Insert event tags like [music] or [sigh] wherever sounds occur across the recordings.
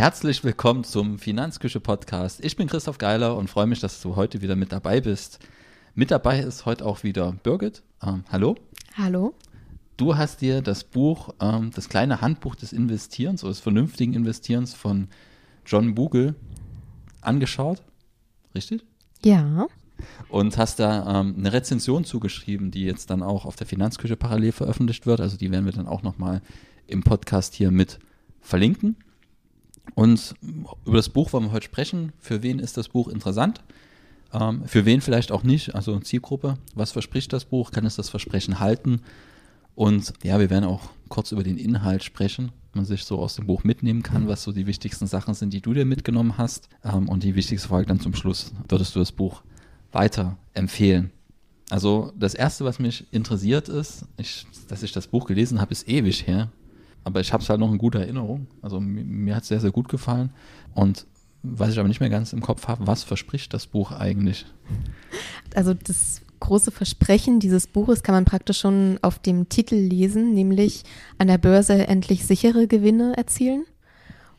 Herzlich willkommen zum Finanzküche Podcast. Ich bin Christoph Geiler und freue mich, dass du heute wieder mit dabei bist. Mit dabei ist heute auch wieder Birgit. Ähm, hallo. Hallo. Du hast dir das Buch, ähm, das kleine Handbuch des Investierens oder des vernünftigen Investierens von John Bogle angeschaut. Richtig? Ja. Und hast da ähm, eine Rezension zugeschrieben, die jetzt dann auch auf der Finanzküche parallel veröffentlicht wird. Also die werden wir dann auch nochmal im Podcast hier mit verlinken. Und über das Buch wollen wir heute sprechen. Für wen ist das Buch interessant? Ähm, für wen vielleicht auch nicht? Also Zielgruppe. Was verspricht das Buch? Kann es das Versprechen halten? Und ja, wir werden auch kurz über den Inhalt sprechen, man sich so aus dem Buch mitnehmen kann, was so die wichtigsten Sachen sind, die du dir mitgenommen hast. Ähm, und die wichtigste Frage dann zum Schluss, würdest du das Buch weiter empfehlen? Also das Erste, was mich interessiert ist, ich, dass ich das Buch gelesen habe, ist ewig her. Aber ich habe es halt noch in guter Erinnerung. Also mir, mir hat es sehr, sehr gut gefallen. Und was ich aber nicht mehr ganz im Kopf habe, was verspricht das Buch eigentlich? Also das große Versprechen dieses Buches kann man praktisch schon auf dem Titel lesen, nämlich an der Börse endlich sichere Gewinne erzielen.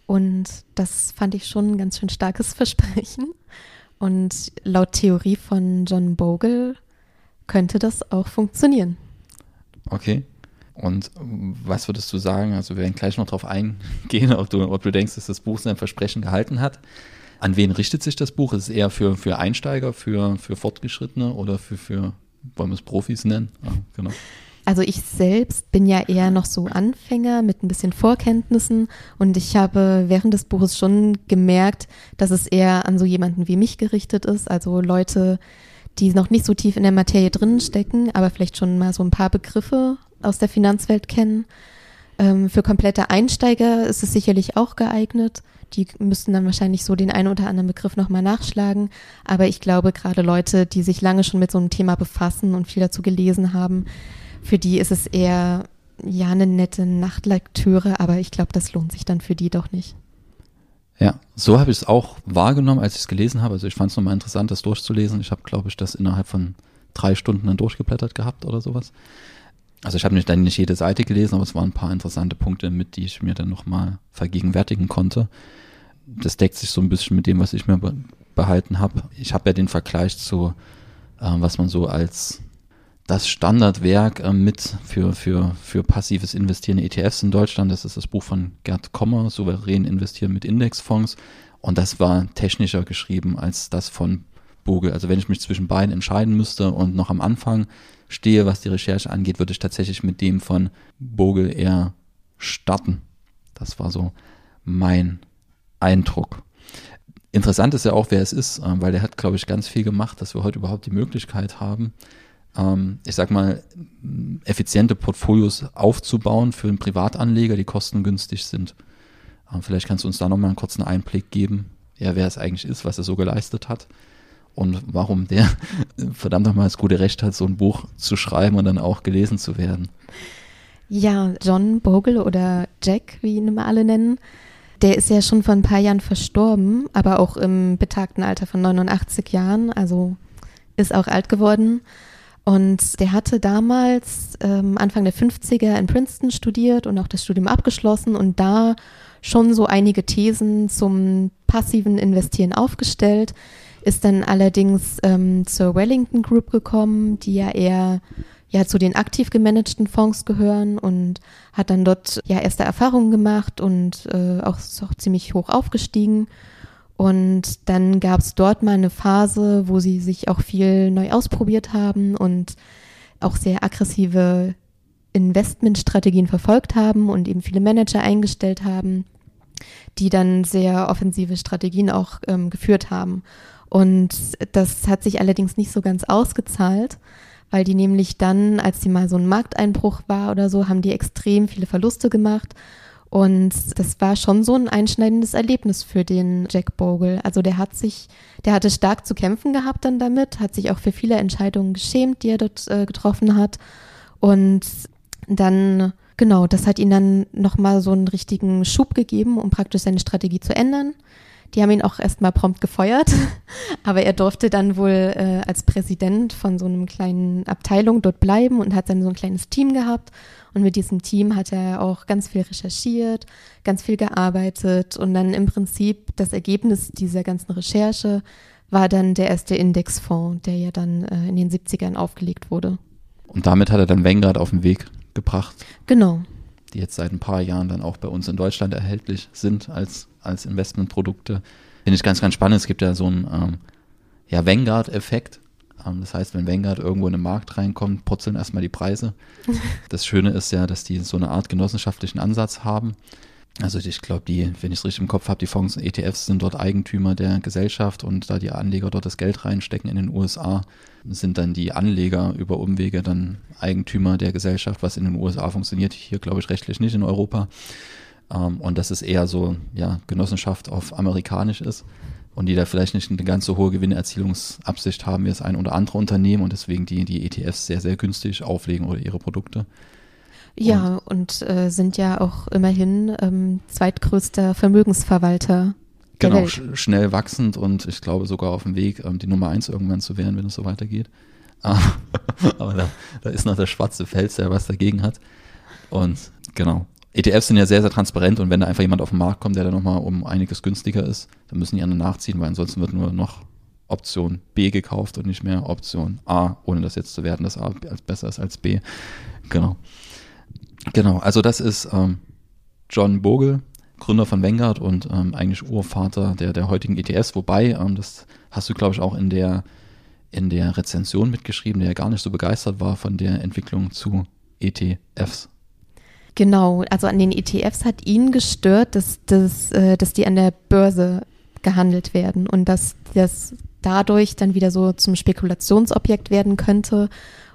Und das fand ich schon ein ganz schön starkes [laughs] Versprechen. Und laut Theorie von John Bogle könnte das auch funktionieren. Okay. Und was würdest du sagen? Also wir werden gleich noch darauf eingehen, ob du, ob du denkst, dass das Buch sein Versprechen gehalten hat. An wen richtet sich das Buch? Ist es eher für, für Einsteiger, für, für Fortgeschrittene oder für, für, wollen wir es Profis nennen? Ah, genau. Also ich selbst bin ja eher noch so Anfänger mit ein bisschen Vorkenntnissen und ich habe während des Buches schon gemerkt, dass es eher an so jemanden wie mich gerichtet ist, also Leute, die noch nicht so tief in der Materie drin stecken, aber vielleicht schon mal so ein paar Begriffe aus der Finanzwelt kennen. Ähm, für komplette Einsteiger ist es sicherlich auch geeignet. Die müssten dann wahrscheinlich so den einen oder anderen Begriff nochmal nachschlagen. Aber ich glaube, gerade Leute, die sich lange schon mit so einem Thema befassen und viel dazu gelesen haben, für die ist es eher ja eine nette Nachtlektüre, aber ich glaube, das lohnt sich dann für die doch nicht. Ja, so habe ich es auch wahrgenommen, als ich es gelesen habe. Also ich fand es nochmal interessant, das durchzulesen. Ich habe, glaube ich, das innerhalb von drei Stunden dann durchgeblättert gehabt oder sowas. Also ich habe nicht, dann nicht jede Seite gelesen, aber es waren ein paar interessante Punkte mit, die ich mir dann nochmal vergegenwärtigen konnte. Das deckt sich so ein bisschen mit dem, was ich mir behalten habe. Ich habe ja den Vergleich zu, äh, was man so als das Standardwerk äh, mit für, für, für passives Investieren in ETFs in Deutschland. Das ist das Buch von Gerd Kommer, Souverän investieren mit Indexfonds. Und das war technischer geschrieben als das von Bogle. Also wenn ich mich zwischen beiden entscheiden müsste und noch am Anfang stehe, was die Recherche angeht, würde ich tatsächlich mit dem von Bogle eher starten. Das war so mein Eindruck. Interessant ist ja auch, wer es ist, äh, weil der hat, glaube ich, ganz viel gemacht, dass wir heute überhaupt die Möglichkeit haben, ähm, ich sag mal, effiziente Portfolios aufzubauen für einen Privatanleger, die kostengünstig sind. Ähm, vielleicht kannst du uns da nochmal einen kurzen Einblick geben, ja, wer es eigentlich ist, was er so geleistet hat und warum der [laughs] verdammt nochmal das gute Recht hat, so ein Buch zu schreiben und dann auch gelesen zu werden. Ja, John Bogle oder Jack, wie ihn immer alle nennen, der ist ja schon vor ein paar Jahren verstorben, aber auch im betagten Alter von 89 Jahren, also ist auch alt geworden. Und der hatte damals ähm, Anfang der 50er in Princeton studiert und auch das Studium abgeschlossen und da schon so einige Thesen zum passiven Investieren aufgestellt ist dann allerdings ähm, zur Wellington Group gekommen, die ja eher ja zu den aktiv gemanagten Fonds gehören und hat dann dort ja erste Erfahrungen gemacht und äh, auch, auch ziemlich hoch aufgestiegen. Und dann gab es dort mal eine Phase, wo sie sich auch viel neu ausprobiert haben und auch sehr aggressive Investmentstrategien verfolgt haben und eben viele Manager eingestellt haben, die dann sehr offensive Strategien auch ähm, geführt haben. Und das hat sich allerdings nicht so ganz ausgezahlt, weil die nämlich dann, als die mal so ein Markteinbruch war oder so, haben die extrem viele Verluste gemacht. Und das war schon so ein einschneidendes Erlebnis für den Jack Bogle. Also der hat sich, der hatte stark zu kämpfen gehabt dann damit, hat sich auch für viele Entscheidungen geschämt, die er dort äh, getroffen hat. Und dann, genau, das hat ihn dann nochmal so einen richtigen Schub gegeben, um praktisch seine Strategie zu ändern. Die haben ihn auch erstmal prompt gefeuert, [laughs] aber er durfte dann wohl äh, als Präsident von so einem kleinen Abteilung dort bleiben und hat dann so ein kleines Team gehabt Und mit diesem Team hat er auch ganz viel recherchiert, ganz viel gearbeitet und dann im Prinzip das Ergebnis dieser ganzen Recherche war dann der erste Indexfonds, der ja dann äh, in den 70ern aufgelegt wurde. Und damit hat er dann Vanguard auf den Weg gebracht. Genau. Die jetzt seit ein paar Jahren dann auch bei uns in Deutschland erhältlich sind als, als Investmentprodukte. Finde ich ganz, ganz spannend. Es gibt ja so einen ähm, ja, Vanguard-Effekt. Ähm, das heißt, wenn Vanguard irgendwo in den Markt reinkommt, purzeln erstmal die Preise. [laughs] Das Schöne ist ja, dass die so eine Art genossenschaftlichen Ansatz haben. Also ich glaube, die, wenn ich es richtig im Kopf habe, die Fonds und ETFs sind dort Eigentümer der Gesellschaft und da die Anleger dort das Geld reinstecken in den USA, sind dann die Anleger über Umwege dann Eigentümer der Gesellschaft, was in den USA funktioniert, hier glaube ich rechtlich nicht in Europa. Ähm, und dass es eher so, ja, Genossenschaft auf amerikanisch ist und die da vielleicht nicht eine ganz so hohe Gewinnerzielungsabsicht haben wie das ein oder andere Unternehmen und deswegen die, die ETFs sehr, sehr günstig auflegen oder ihre Produkte. Ja, und, und äh, sind ja auch immerhin ähm, zweitgrößter Vermögensverwalter. Genau, sch schnell wachsend und ich glaube sogar auf dem Weg, ähm, die Nummer eins irgendwann zu werden, wenn es so weitergeht. [laughs] Aber da, da ist noch der schwarze Fels, der was dagegen hat. Und genau. ETFs sind ja sehr, sehr transparent und wenn da einfach jemand auf den Markt kommt, der dann nochmal um einiges günstiger ist, dann müssen die anderen nachziehen, weil ansonsten wird nur noch Option B gekauft und nicht mehr Option A, ohne das jetzt zu werten, dass A besser ist als B. Genau. Genau, also das ist ähm, John Bogle, Gründer von Vanguard und ähm, eigentlich Urvater der, der heutigen ETFs, wobei, ähm, das hast du, glaube ich, auch in der, in der Rezension mitgeschrieben, der ja gar nicht so begeistert war von der Entwicklung zu ETFs. Genau, also an den ETFs hat ihn gestört, dass, dass, äh, dass die an der Börse gehandelt werden und dass das dadurch dann wieder so zum Spekulationsobjekt werden könnte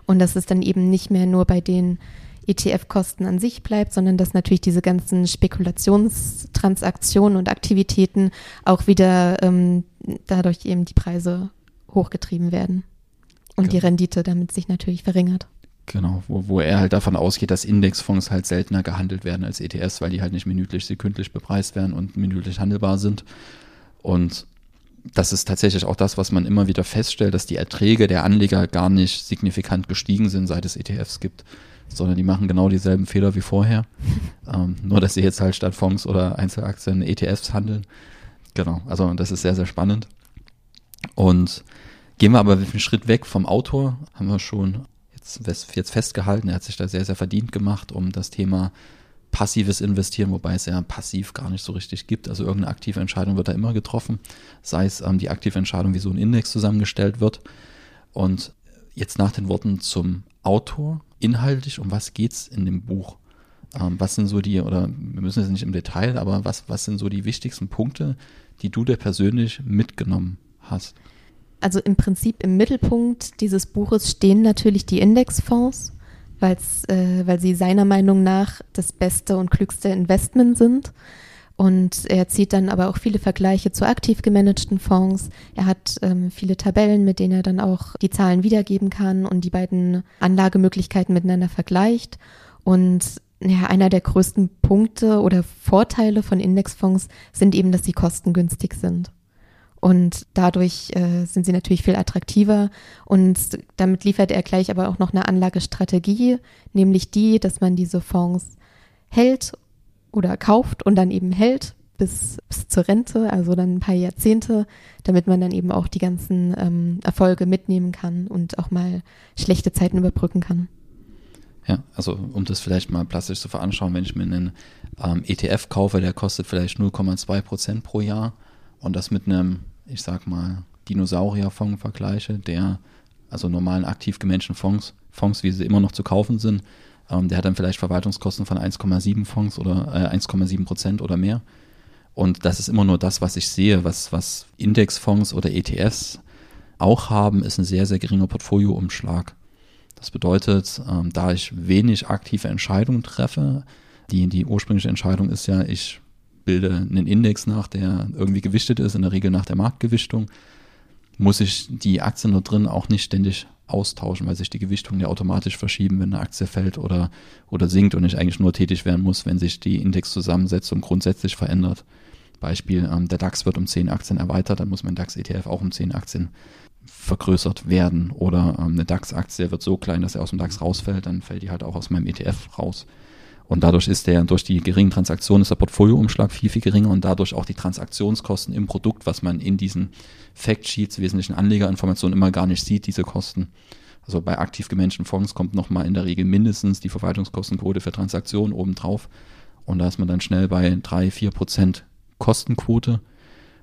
und dass es dann eben nicht mehr nur bei den ETF-Kosten an sich bleibt, sondern dass natürlich diese ganzen Spekulationstransaktionen und Aktivitäten auch wieder ähm, dadurch eben die Preise hochgetrieben werden und genau. die Rendite damit sich natürlich verringert. Genau, wo, wo er halt davon ausgeht, dass Indexfonds halt seltener gehandelt werden als ETFs, weil die halt nicht minütlich, sekündlich bepreist werden und minütlich handelbar sind. Und das ist tatsächlich auch das, was man immer wieder feststellt, dass die Erträge der Anleger gar nicht signifikant gestiegen sind, seit es ETFs gibt sondern die machen genau dieselben Fehler wie vorher. [laughs] ähm, nur, dass sie jetzt halt statt Fonds oder Einzelaktien ETFs handeln. Genau, also das ist sehr, sehr spannend. Und gehen wir aber einen Schritt weg vom Autor, haben wir schon jetzt, festgehalten, er hat sich da sehr, sehr verdient gemacht, um das Thema passives Investieren, wobei es ja passiv gar nicht so richtig gibt. Also irgendeine aktive Entscheidung wird da immer getroffen, sei es ähm, die aktive Entscheidung, wie so ein Index zusammengestellt wird. Und jetzt nach den Worten zum Autor inhaltlich, um was geht's in dem Buch? Ähm, was sind so die, oder wir müssen jetzt nicht im Detail, aber was, was sind so die wichtigsten Punkte, die du dir persönlich mitgenommen hast? Also im Prinzip im Mittelpunkt dieses Buches stehen natürlich die Indexfonds, weil's, äh, weil sie seiner Meinung nach das beste und klügste Investment sind. Und er zieht dann aber auch viele Vergleiche zu aktiv gemanagten Fonds. Er hat ähm, viele Tabellen, mit denen er dann auch die Zahlen wiedergeben kann und die beiden Anlagemöglichkeiten miteinander vergleicht. Und ja, einer der größten Punkte oder Vorteile von Indexfonds sind eben, dass sie kostengünstig sind. Und dadurch äh, sind sie natürlich viel attraktiver. Und damit liefert er gleich aber auch noch eine Anlagestrategie, nämlich die, dass man diese Fonds hält oder kauft und dann eben hält bis, bis zur Rente, also dann ein paar Jahrzehnte, damit man dann eben auch die ganzen ähm, Erfolge mitnehmen kann und auch mal schlechte Zeiten überbrücken kann. Ja, also um das vielleicht mal plastisch zu veranschauen, wenn ich mir einen ähm, ETF kaufe, der kostet vielleicht 0,2 Prozent pro Jahr und das mit einem, ich sag mal, Dinosaurierfonds vergleiche, der also normalen aktiv gemanagten Fonds, Fonds, wie sie immer noch zu kaufen sind, ähm, der hat dann vielleicht Verwaltungskosten von 1,7 Fonds oder äh, 1,7 Prozent oder mehr. Und das ist immer nur das, was ich sehe. Was, was Indexfonds oder ETFs auch haben, ist ein sehr, sehr geringer Portfolioumschlag. Das bedeutet, ähm, da ich wenig aktive Entscheidungen treffe, die, die ursprüngliche Entscheidung ist ja, ich bilde einen Index nach, der irgendwie gewichtet ist, in der Regel nach der Marktgewichtung, muss ich die Aktien dort drin auch nicht ständig austauschen, weil sich die Gewichtungen ja automatisch verschieben, wenn eine Aktie fällt oder, oder sinkt und ich eigentlich nur tätig werden muss, wenn sich die Indexzusammensetzung grundsätzlich verändert. Beispiel, ähm, der DAX wird um 10 Aktien erweitert, dann muss mein DAX-ETF auch um 10 Aktien vergrößert werden oder ähm, eine DAX-Aktie wird so klein, dass er aus dem DAX rausfällt, dann fällt die halt auch aus meinem ETF raus. Und dadurch ist der, durch die geringen Transaktionen ist der Portfolioumschlag viel, viel geringer und dadurch auch die Transaktionskosten im Produkt, was man in diesen Factsheets, wesentlichen Anlegerinformationen immer gar nicht sieht, diese Kosten. Also bei aktiv gemanagten Fonds kommt nochmal in der Regel mindestens die Verwaltungskostenquote für Transaktionen obendrauf. Und da ist man dann schnell bei drei, vier Prozent Kostenquote.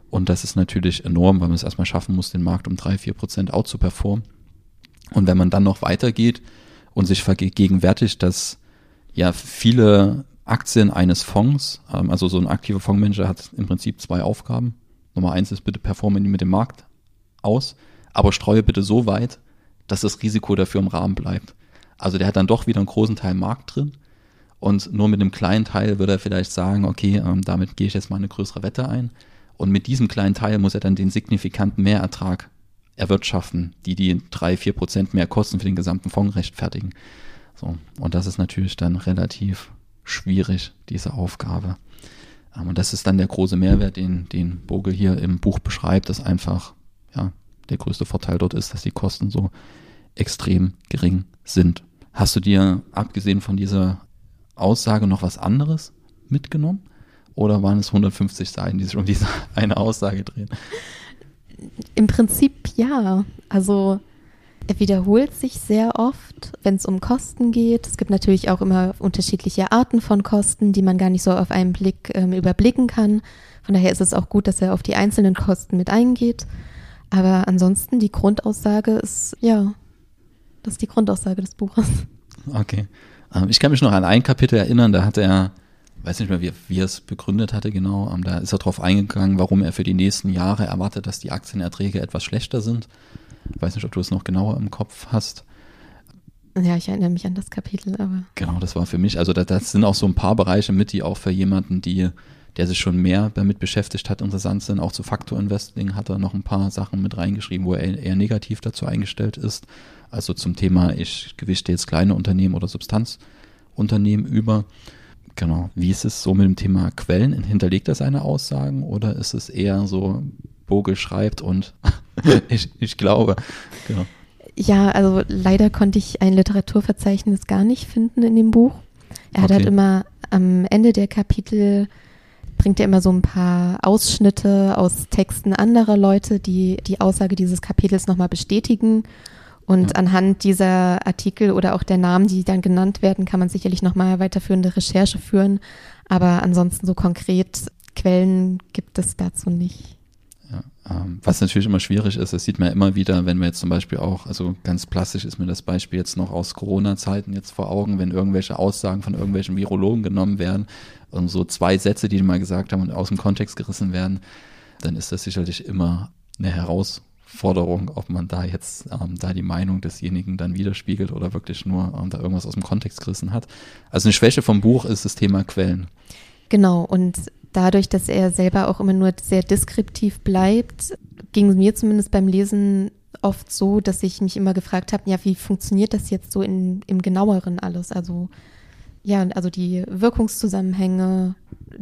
Und das ist natürlich enorm, weil man es erstmal schaffen muss, den Markt um drei, vier Prozent out zu performen. Und wenn man dann noch weitergeht und sich vergegenwärtigt, dass ja viele Aktien eines Fonds, ähm, also so ein aktiver Fondsmanager hat im Prinzip zwei Aufgaben. Nummer eins ist bitte performe mit dem Markt aus, aber streue bitte so weit, dass das Risiko dafür im Rahmen bleibt. Also der hat dann doch wieder einen großen Teil Markt drin und nur mit einem kleinen Teil würde er vielleicht sagen, okay, ähm, damit gehe ich jetzt mal eine größere Wette ein. Und mit diesem kleinen Teil muss er dann den signifikanten Mehrertrag erwirtschaften, die die drei, vier Prozent mehr Kosten für den gesamten Fonds rechtfertigen. So. Und das ist natürlich dann relativ schwierig, diese Aufgabe. Ähm, und das ist dann der große Mehrwert, den, den Bogle hier im Buch beschreibt, dass einfach, ja, der größte Vorteil dort ist, dass die Kosten so extrem gering sind. Hast du dir, abgesehen von dieser Aussage, noch was anderes mitgenommen? Oder waren es 150 Seiten, die sich um diese [laughs] eine Aussage drehen? Im Prinzip ja. Also wiederholt sich sehr oft, wenn es um Kosten geht. Es gibt natürlich auch immer unterschiedliche Arten von Kosten, die man gar nicht so auf einen Blick ähm, überblicken kann. Von daher ist es auch gut, dass er auf die einzelnen Kosten mit eingeht. Aber ansonsten die Grundaussage ist, ja, das ist die Grundaussage des Buches. Okay. Ähm, ich kann mich noch an ein Kapitel erinnern, da hat er, weiß nicht mehr, wie, wie er es begründet hatte genau, ähm, da ist er darauf eingegangen, warum er für die nächsten Jahre erwartet, dass die Aktienerträge etwas schlechter sind. Ich weiß nicht, ob du es noch genauer im Kopf hast. Ja, ich erinnere mich an das Kapitel, aber. Genau, das war für mich. Also das, das sind auch so ein paar Bereiche mit, die auch für jemanden, die, der sich schon mehr damit beschäftigt hat, interessant sind. Auch zu Faktor Investing hat er noch ein paar Sachen mit reingeschrieben, wo er eher negativ dazu eingestellt ist. Also zum Thema, ich gewichte jetzt kleine Unternehmen oder Substanzunternehmen über. Genau. Wie ist es so mit dem Thema Quellen? Hinterlegt er seine Aussagen oder ist es eher so, Vogel schreibt und [laughs] ich, ich glaube. Genau. Ja, also leider konnte ich ein Literaturverzeichnis gar nicht finden in dem Buch. Er hat halt immer am Ende der Kapitel bringt er immer so ein paar Ausschnitte aus Texten anderer Leute, die die Aussage dieses Kapitels nochmal bestätigen. Und ja. anhand dieser Artikel oder auch der Namen, die dann genannt werden, kann man sicherlich nochmal weiterführende Recherche führen. Aber ansonsten so konkret Quellen gibt es dazu nicht. Ähm, was natürlich immer schwierig ist, das sieht man ja immer wieder, wenn wir jetzt zum Beispiel auch, also ganz plastisch ist mir das Beispiel jetzt noch aus Corona-Zeiten jetzt vor Augen, wenn irgendwelche Aussagen von irgendwelchen Virologen genommen werden und so zwei Sätze, die die mal gesagt haben und aus dem Kontext gerissen werden, dann ist das sicherlich immer eine Herausforderung, ob man da jetzt ähm, da die Meinung desjenigen dann widerspiegelt oder wirklich nur ähm, da irgendwas aus dem Kontext gerissen hat. Also eine Schwäche vom Buch ist das Thema Quellen. Genau, und dadurch, dass er selber auch immer nur sehr deskriptiv bleibt, ging es mir zumindest beim Lesen oft so, dass ich mich immer gefragt habe, ja, wie funktioniert das jetzt so in, im genaueren alles? Also ja, also die Wirkungszusammenhänge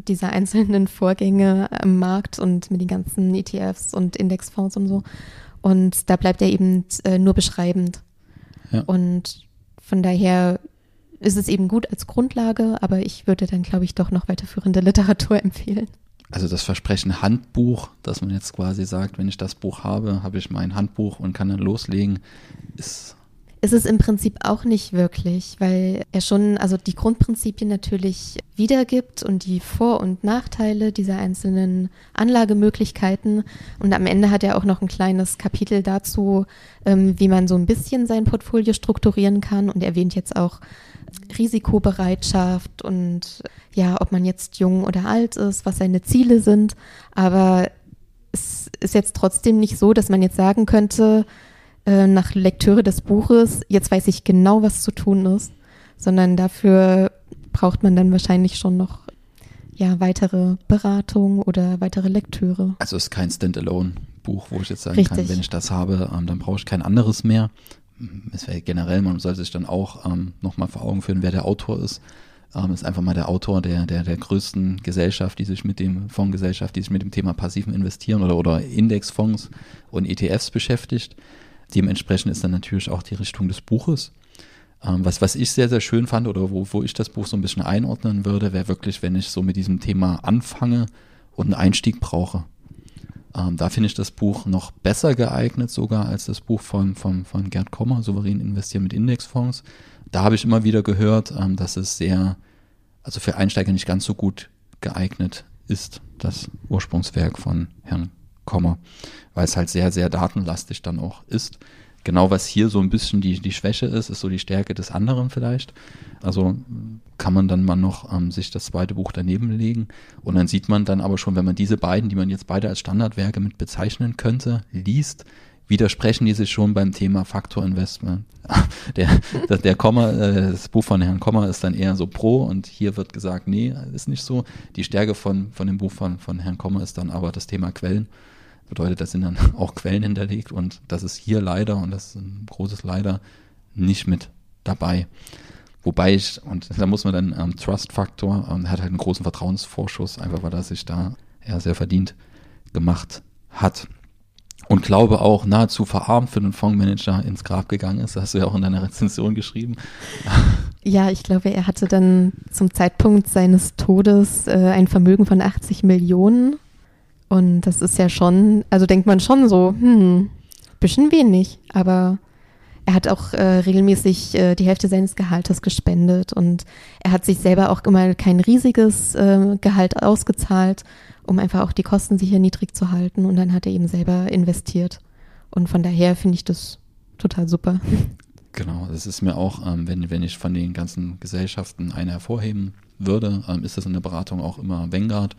dieser einzelnen Vorgänge am Markt und mit den ganzen ETFs und Indexfonds und so. Und da bleibt er eben äh, nur beschreibend. Ja. Und von daher ist es eben gut als Grundlage, aber ich würde dann, glaube ich, doch noch weiterführende [laughs] Literatur empfehlen. Also das Versprechen Handbuch, dass man jetzt quasi sagt, wenn ich das Buch habe, habe ich mein Handbuch und kann dann loslegen, ist ist es im Prinzip auch nicht wirklich, weil er schon also die Grundprinzipien natürlich wiedergibt und die Vor- und Nachteile dieser einzelnen Anlagemöglichkeiten. Und am Ende hat er auch noch ein kleines Kapitel dazu, ähm, wie man so ein bisschen sein Portfolio strukturieren kann und erwähnt jetzt auch Risikobereitschaft und ja, ob man jetzt jung oder alt ist, was seine Ziele sind. Aber es ist jetzt trotzdem nicht so, dass man jetzt sagen könnte, äh, nach Lektüre des Buches, jetzt weiß ich genau, was zu tun ist, sondern dafür braucht man dann wahrscheinlich schon noch ja, weitere Beratung oder weitere Lektüre. Also es ist kein Standalone-Buch, wo ich jetzt sagen Richtig. kann, wenn ich das habe, ähm, dann brauche ich kein anderes mehr, es wäre generell, man sollte sich dann auch ähm, nochmal vor Augen führen, wer der Autor ist. ähm, ist einfach mal der Autor der, der, der größten Gesellschaft, die sich mit dem Fondsgesellschaft, die sich mit dem Thema passiven Investieren oder, oder Indexfonds und ETFs beschäftigt. Dementsprechend ist dann natürlich auch die Richtung des Buches. Ähm, was, was ich sehr, sehr schön fand oder wo, wo ich das Buch so ein bisschen einordnen würde, wäre wirklich, wenn ich so mit diesem Thema anfange und einen Einstieg brauche. Ähm, da finde ich das Buch noch besser geeignet sogar als das Buch von, von, von Gerd Kommer, Souverän investieren mit Indexfonds. Da habe ich immer wieder gehört, ähm, dass es sehr, also für Einsteiger nicht ganz so gut geeignet ist, das Ursprungswerk von Herrn Kommer, weil es halt sehr, sehr datenlastig dann auch ist genau was hier so ein bisschen die, die Schwäche ist, ist so die Stärke des anderen vielleicht. Also kann man dann mal noch ähm, sich das zweite Buch daneben legen und dann sieht man dann aber schon, wenn man diese beiden, die man jetzt beide als Standardwerke mit bezeichnen könnte, liest, widersprechen die sich schon beim Thema Faktorinvestment. [laughs] Der, der, Komma, äh, das Buch von Herrn Komma ist dann eher so pro und hier wird gesagt, nee, ist nicht so. Die Stärke von, von dem Buch von, von Herrn Komma ist dann aber das Thema Quellen bedeutet, da sind dann [laughs] auch Quellen hinterlegt und das ist hier leider, und das ist ein großes Leider, nicht mit dabei. Wobei ich, und da muss man dann ähm, Trust-Faktor, ähm, hat halt einen großen Vertrauensvorschuss, einfach weil er sich da ja, sehr verdient gemacht hat. Und glaube auch nahezu verarmt für den Fondsmanager ins Grab gegangen ist. Das hast du ja auch in deiner Rezension geschrieben. [laughs] Ja, ich glaube, er hatte dann zum Zeitpunkt seines Todes äh, ein Vermögen von 80 Millionen und das ist ja schon, also denkt man schon so, hm, bisschen wenig, aber er hat auch äh, regelmäßig äh, die Hälfte seines Gehaltes gespendet und er hat sich selber auch immer kein riesiges äh, Gehalt ausgezahlt, um einfach auch die Kosten sicher niedrig zu halten und dann hat er eben selber investiert. Und von daher finde ich das total super. Genau, das ist mir auch, ähm, wenn, wenn ich von den ganzen Gesellschaften eine hervorheben würde, ähm, ist das in der Beratung auch immer Vanguard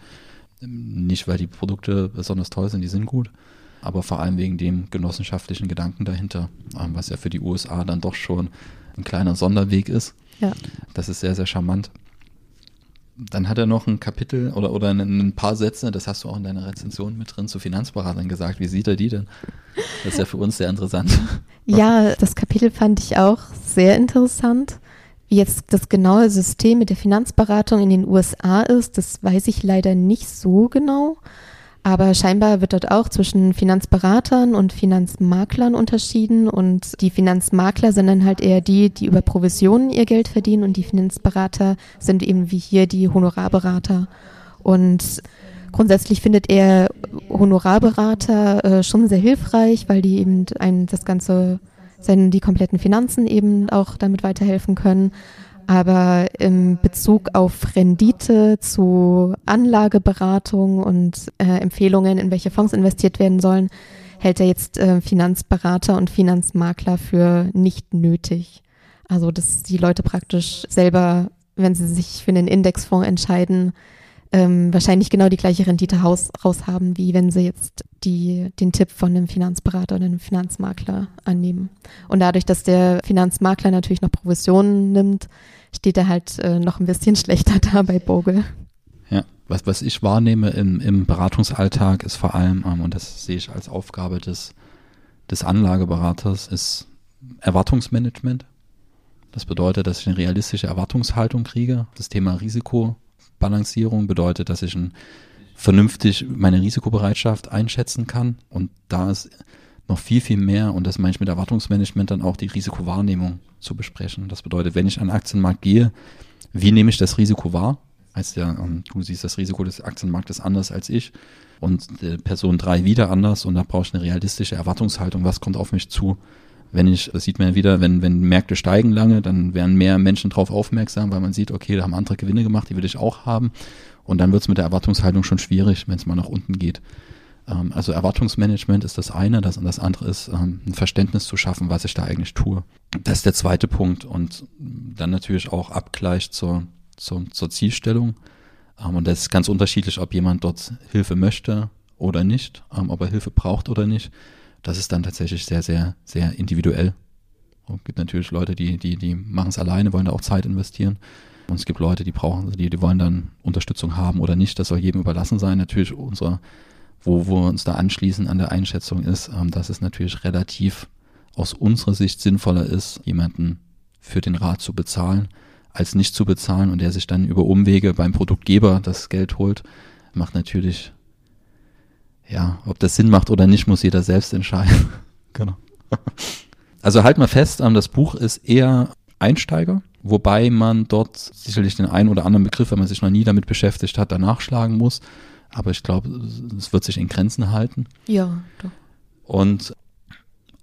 nicht, weil die Produkte besonders toll sind, die sind gut, aber vor allem wegen dem genossenschaftlichen Gedanken dahinter, ähm, was ja für die USA dann doch schon ein kleiner Sonderweg ist. Ja. Das ist sehr, sehr charmant. Dann hat er noch ein Kapitel oder, oder ein paar Sätze, das hast du auch in deiner Rezension mit drin, zu Finanzberatern gesagt. Wie sieht er die denn? Das ist ja für uns sehr interessant. [laughs] Ja, das Kapitel fand ich auch sehr interessant. Wie jetzt das genaue System mit der Finanzberatung in den USA ist, das weiß ich leider nicht so genau. Aber scheinbar wird dort auch zwischen Finanzberatern und Finanzmaklern unterschieden. Und die Finanzmakler sind dann halt eher die, die über Provisionen ihr Geld verdienen. Und die Finanzberater sind eben wie hier die Honorarberater. Und grundsätzlich findet er Honorarberater äh, schon sehr hilfreich, weil die eben ein, das ganze seinen, die kompletten Finanzen eben auch damit weiterhelfen können. Aber im Bezug auf Rendite zu Anlageberatung und äh, Empfehlungen, in welche Fonds investiert werden sollen, hält er jetzt äh, Finanzberater und Finanzmakler für nicht nötig. Also, dass die Leute praktisch selber, wenn sie sich für einen Indexfonds entscheiden, ähm, wahrscheinlich genau die gleiche Rendite raus, raus haben, wie wenn sie jetzt die, den Tipp von einem Finanzberater oder einem Finanzmakler annehmen. Und dadurch, dass der Finanzmakler natürlich noch Provisionen nimmt, steht er halt äh, noch ein bisschen [laughs] schlechter da bei Bogle. Ja, was, was ich wahrnehme im, im Beratungsalltag ist vor allem, ähm, und das sehe ich als Aufgabe des, des Anlageberaters, ist Erwartungsmanagement. Das bedeutet, dass ich eine realistische Erwartungshaltung kriege. Das Thema Risikobalancierung bedeutet, dass ich ein vernünftig meine Risikobereitschaft einschätzen kann. Und da ist noch viel, viel mehr, und das meine ich mit Erwartungsmanagement, dann auch die Risikowahrnehmung zu besprechen. Das bedeutet, wenn ich an den Aktienmarkt gehe, wie nehme ich das Risiko wahr? Heißt ja, ähm, du siehst das Risiko des Aktienmarktes anders als ich und Person 3 wieder anders und da brauche ich eine realistische Erwartungshaltung. Was kommt auf mich zu? Wenn ich, das sieht man wieder, wenn, wenn Märkte steigen lange, dann werden mehr Menschen drauf aufmerksam, weil man sieht, okay, da haben andere Gewinne gemacht, die will ich auch haben. Und dann wird es mit der Erwartungshaltung schon schwierig, wenn es mal nach unten geht. Ähm, also Erwartungsmanagement ist das eine, das, und das andere ist, ähm, ein Verständnis zu schaffen, was ich da eigentlich tue. Das ist der zweite Punkt. Und dann natürlich auch Abgleich zur, zur, zur Zielstellung. Ähm, und das ist ganz unterschiedlich, ob jemand dort Hilfe möchte oder nicht, ähm, ob er Hilfe braucht oder nicht. Das ist dann tatsächlich sehr, sehr, sehr individuell. Es gibt natürlich Leute, die, die, die machen es alleine, wollen da auch Zeit investieren. Und es gibt Leute, die brauchen, die, die wollen dann Unterstützung haben oder nicht. Das soll jedem überlassen sein. Natürlich unser, wo, wo wir uns da anschließen an der Einschätzung ist, ähm, dass es natürlich relativ aus unserer Sicht sinnvoller ist, jemanden für den Rat zu bezahlen, als nicht zu bezahlen und der sich dann über Umwege beim Produktgeber das Geld holt, macht natürlich, ja, ob das Sinn macht oder nicht, muss jeder selbst entscheiden. [laughs] genau. Also halt mal fest, ähm, das Buch ist eher Einsteiger, wobei man dort sicherlich den einen oder anderen Begriff, wenn man sich noch nie damit beschäftigt hat, danach schlagen muss. Aber ich glaube, es wird sich in Grenzen halten. Ja, doch. Und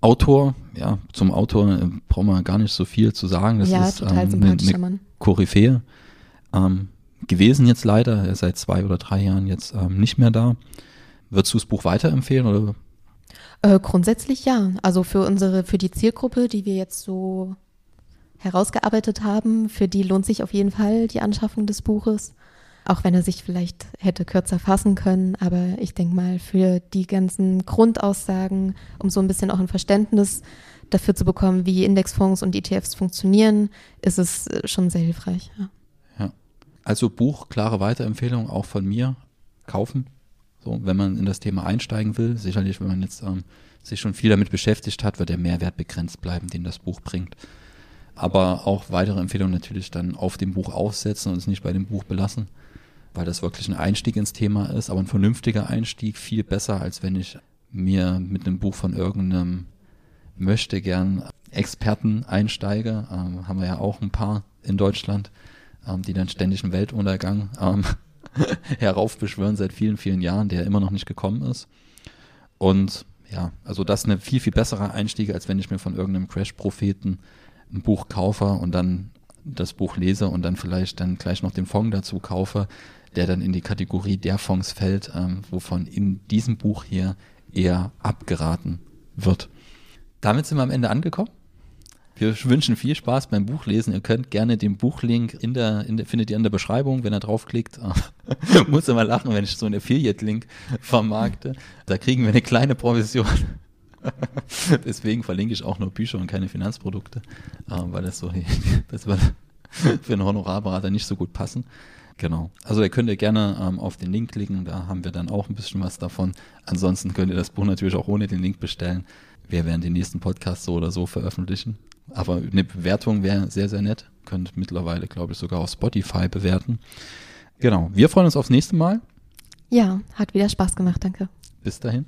Autor, ja, zum Autor äh, brauchen wir gar nicht so viel zu sagen. Das ja, ist total ähm, sympathischer eine, eine. Koryphäe ähm, gewesen jetzt leider. Er ist seit zwei oder drei Jahren jetzt ähm, nicht mehr da. Würdest du das Buch weiterempfehlen oder Äh, grundsätzlich ja. Also für unsere, für die Zielgruppe, die wir jetzt so herausgearbeitet haben, für die lohnt sich auf jeden Fall die Anschaffung des Buches. Auch wenn er sich vielleicht hätte kürzer fassen können, aber ich denke mal, für die ganzen Grundaussagen, um so ein bisschen auch ein Verständnis dafür zu bekommen, wie Indexfonds und ETFs funktionieren, ist es äh, schon sehr hilfreich. Ja. Also Buch, klare Weiterempfehlung auch von mir, kaufen. So, wenn man in das Thema einsteigen will, sicherlich, wenn man jetzt ähm, sich schon viel damit beschäftigt hat, wird der Mehrwert begrenzt bleiben, den das Buch bringt. Aber auch weitere Empfehlungen natürlich dann auf dem Buch aufsetzen und es nicht bei dem Buch belassen, weil das wirklich ein Einstieg ins Thema ist, aber ein vernünftiger Einstieg, viel besser, als wenn ich mir mit einem Buch von irgendeinem möchte gern Experten einsteige. Ähm, haben wir ja auch ein paar in Deutschland, ähm, die dann ständig einen Weltuntergang ähm, [laughs] heraufbeschwören seit vielen, vielen Jahren, der immer noch nicht gekommen ist. Und ja, also das ist eine viel, viel bessere Einstieg, als wenn ich mir von irgendeinem Crash-Propheten ein Buch kaufe und dann das Buch lese und dann vielleicht dann gleich noch den Fonds dazu kaufe, der dann in die Kategorie der Fonds fällt, ähm, wovon in diesem Buch hier eher abgeraten wird. Damit sind wir am Ende angekommen. Wir wünschen viel Spaß beim Buchlesen. Ihr könnt gerne den Buchlink in der, in der findet ihr in der Beschreibung, wenn ihr draufklickt. [laughs] Muss immer lachen, wenn ich so einen Affiliate-Link vermarkte. Da kriegen wir eine kleine Provision. [laughs] Deswegen verlinke ich auch nur Bücher und keine Finanzprodukte, äh, weil das so [laughs] das wird für einen Honorarberater nicht so gut passen. Genau. Also ihr könnt ihr gerne ähm, auf den Link klicken, da haben wir dann auch ein bisschen was davon. Ansonsten könnt ihr das Buch natürlich auch ohne den Link bestellen. Wir werden den nächsten Podcast so oder so veröffentlichen. Aber eine Bewertung wäre sehr, sehr nett. Könnt mittlerweile, glaube ich, sogar auf Spotify bewerten. Genau. Wir freuen uns aufs nächste Mal. ja, hat wieder Spaß gemacht, danke. Bis dahin.